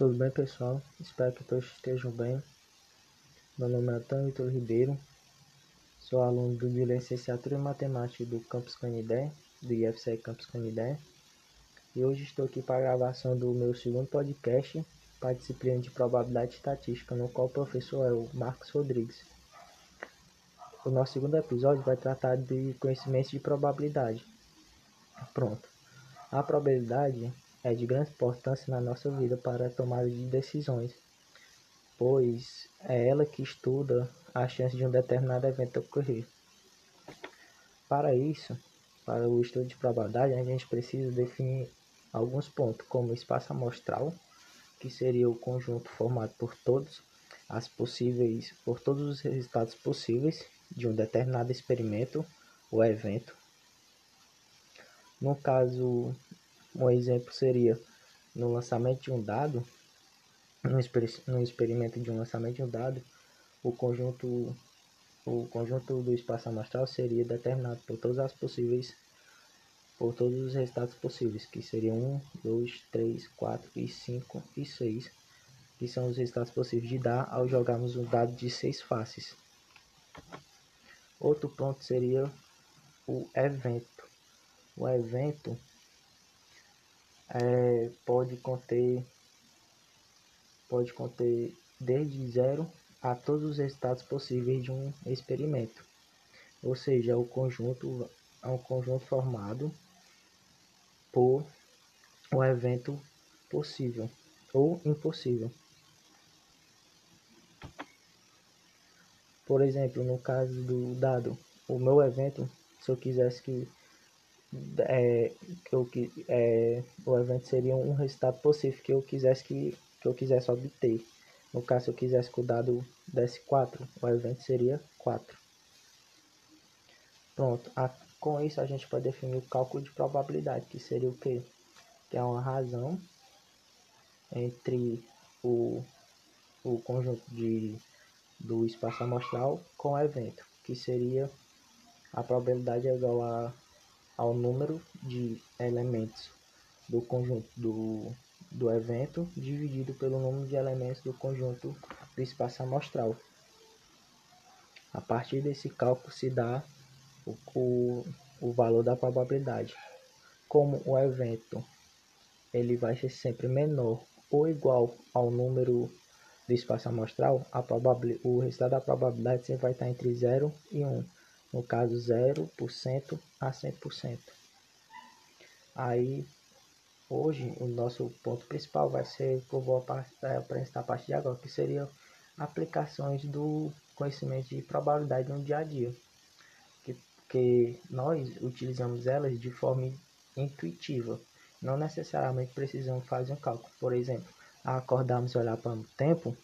Tudo bem, pessoal? Espero que todos estejam bem. Meu nome é Antônio Vitor Ribeiro, sou aluno de Licenciatura em Matemática do Campus Canidé, do IFCE Campus Canidé, e hoje estou aqui para a gravação do meu segundo podcast para a disciplina de Probabilidade Estatística, no qual o professor é o Marcos Rodrigues. O nosso segundo episódio vai tratar de conhecimentos de probabilidade. Pronto. A probabilidade é de grande importância na nossa vida para a tomada de decisões, pois é ela que estuda a chance de um determinado evento ocorrer. Para isso, para o estudo de probabilidade, a gente precisa definir alguns pontos, como o espaço amostral, que seria o conjunto formado por todos as possíveis, por todos os resultados possíveis de um determinado experimento ou evento. No caso um exemplo seria no lançamento de um dado, no, exper no experimento de um lançamento de um dado, o conjunto, o conjunto do espaço amostral seria determinado por todas as possíveis, por todos os resultados possíveis, que seriam 1, 2, 3, 4 e 5 e 6, que são os resultados possíveis de dar ao jogarmos um dado de 6 faces. Outro ponto seria o evento. O evento é, pode conter pode conter desde zero a todos os resultados possíveis de um experimento. Ou seja, o conjunto é um conjunto formado por um evento possível ou impossível. Por exemplo, no caso do dado, o meu evento, se eu quisesse que é, que eu, é, o evento seria um resultado possível que eu quisesse que, que eu quisesse obter. No caso, se eu quisesse que o dado desse 4, o evento seria 4. Pronto, a, com isso a gente pode definir o cálculo de probabilidade, que seria o quê? Que é uma razão entre o, o conjunto de, do espaço amostral com o evento, que seria a probabilidade é igual a ao número de elementos do conjunto do, do evento dividido pelo número de elementos do conjunto do espaço amostral. A partir desse cálculo se dá o, o, o valor da probabilidade. Como o evento ele vai ser sempre menor ou igual ao número do espaço amostral, a o resultado da probabilidade sempre vai estar entre 0 e 1 no caso 0% a 100%. Aí, hoje, o nosso ponto principal vai ser que eu vou é, apresentar a partir de agora, que seriam aplicações do conhecimento de probabilidade no dia a dia. Que, que nós utilizamos elas de forma intuitiva. Não necessariamente precisamos fazer um cálculo. Por exemplo, acordarmos e olhar para o tempo,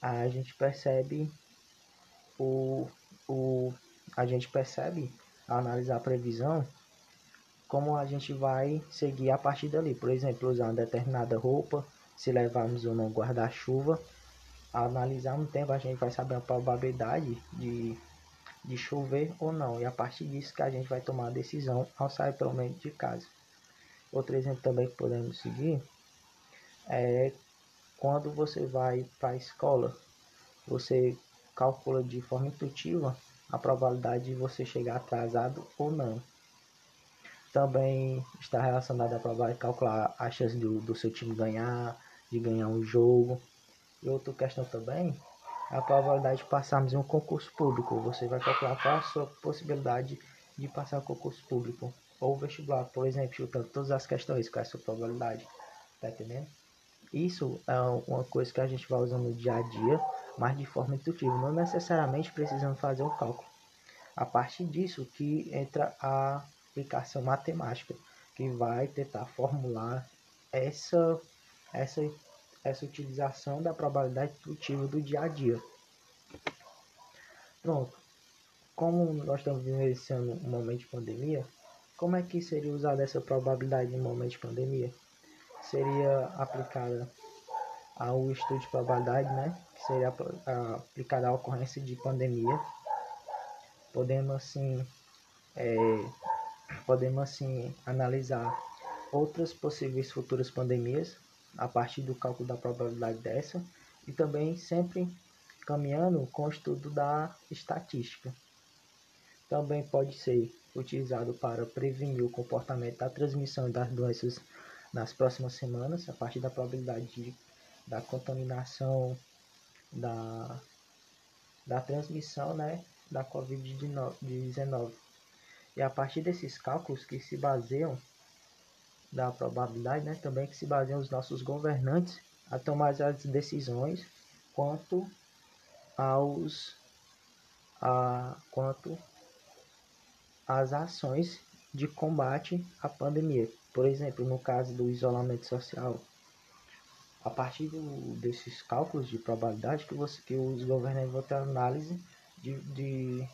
a gente percebe o, o a gente percebe, analisar a previsão, como a gente vai seguir a partir dali. Por exemplo, usar uma determinada roupa, se levarmos ou não guarda-chuva. Analisar um tempo, a gente vai saber a probabilidade de, de chover ou não. E a partir disso que a gente vai tomar a decisão ao sair pelo menos de casa. Outro exemplo também que podemos seguir é quando você vai para a escola. Você calcula de forma intuitiva a probabilidade de você chegar atrasado ou não. Também está relacionado a probabilidade de calcular a chance do, do seu time ganhar, de ganhar um jogo. E outra questão também é a probabilidade de passarmos em um concurso público. Você vai calcular qual a sua possibilidade de passar o concurso público ou vestibular, por exemplo, chutando todas as questões, qual é a sua probabilidade. Tá entendendo? Isso é uma coisa que a gente vai usando no dia a dia mas de forma intuitiva. Não necessariamente precisamos fazer um cálculo. A partir disso que entra a aplicação matemática, que vai tentar formular essa, essa, essa utilização da probabilidade intuitiva do dia a dia. Pronto. Como nós estamos vivenciando um momento de pandemia, como é que seria usada essa probabilidade em momento de pandemia? Seria aplicada ao estudo de probabilidade, né, que seria aplicada à ocorrência de pandemia. Podemos assim, é, podemos assim analisar outras possíveis futuras pandemias, a partir do cálculo da probabilidade dessa e também sempre caminhando com o estudo da estatística. Também pode ser utilizado para prevenir o comportamento da transmissão das doenças nas próximas semanas, a partir da probabilidade de, da contaminação da, da transmissão né, da Covid-19. E a partir desses cálculos que se baseiam da probabilidade, né, também que se baseiam os nossos governantes a tomar as decisões quanto aos a, quanto às ações de combate à pandemia. Por exemplo, no caso do isolamento social, a partir do, desses cálculos de probabilidade que, você, que os governantes vão ter análise de, de,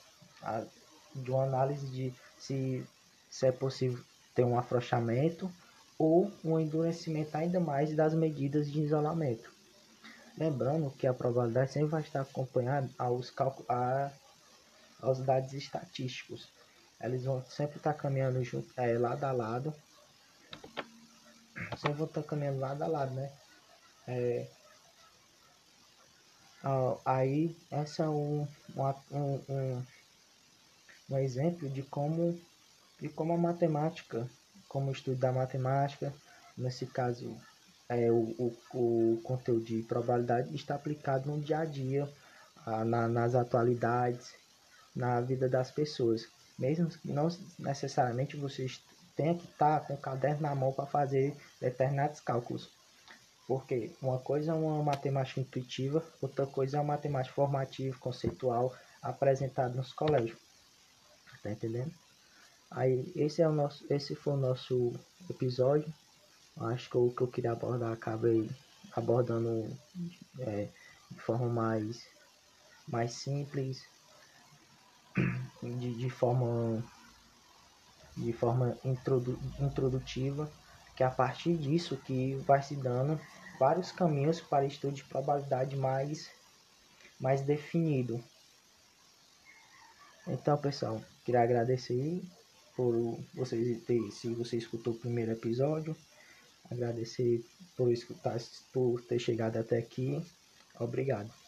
de uma análise de se, se é possível ter um afrouxamento ou um endurecimento ainda mais das medidas de isolamento. Lembrando que a probabilidade sempre vai estar acompanhada aos, aos dados estatísticos. Eles vão sempre estar caminhando junto, é, lado a lado. Sempre vão estar caminhando lado a lado, né? É, aí, essa é um, um, um, um exemplo de como, de como a matemática, como o estudo da matemática, nesse caso é, o, o, o conteúdo de probabilidade está aplicado no dia a dia, na, nas atualidades, na vida das pessoas. Mesmo que não necessariamente vocês tenham que estar com o caderno na mão para fazer determinados cálculos. Porque uma coisa é uma matemática intuitiva, outra coisa é uma matemática formativa, conceitual, apresentada nos colégios. Tá entendendo? Aí esse é o nosso, esse foi o nosso episódio. Acho que o que eu queria abordar acabei abordando é, de forma mais, mais simples, de, de forma de forma introdu, introdutiva, que é a partir disso que vai se dando vários caminhos para estudo de probabilidade mais, mais definido. Então, pessoal, queria agradecer por vocês ter, se você escutou o primeiro episódio, agradecer por escutar, por ter chegado até aqui. Obrigado.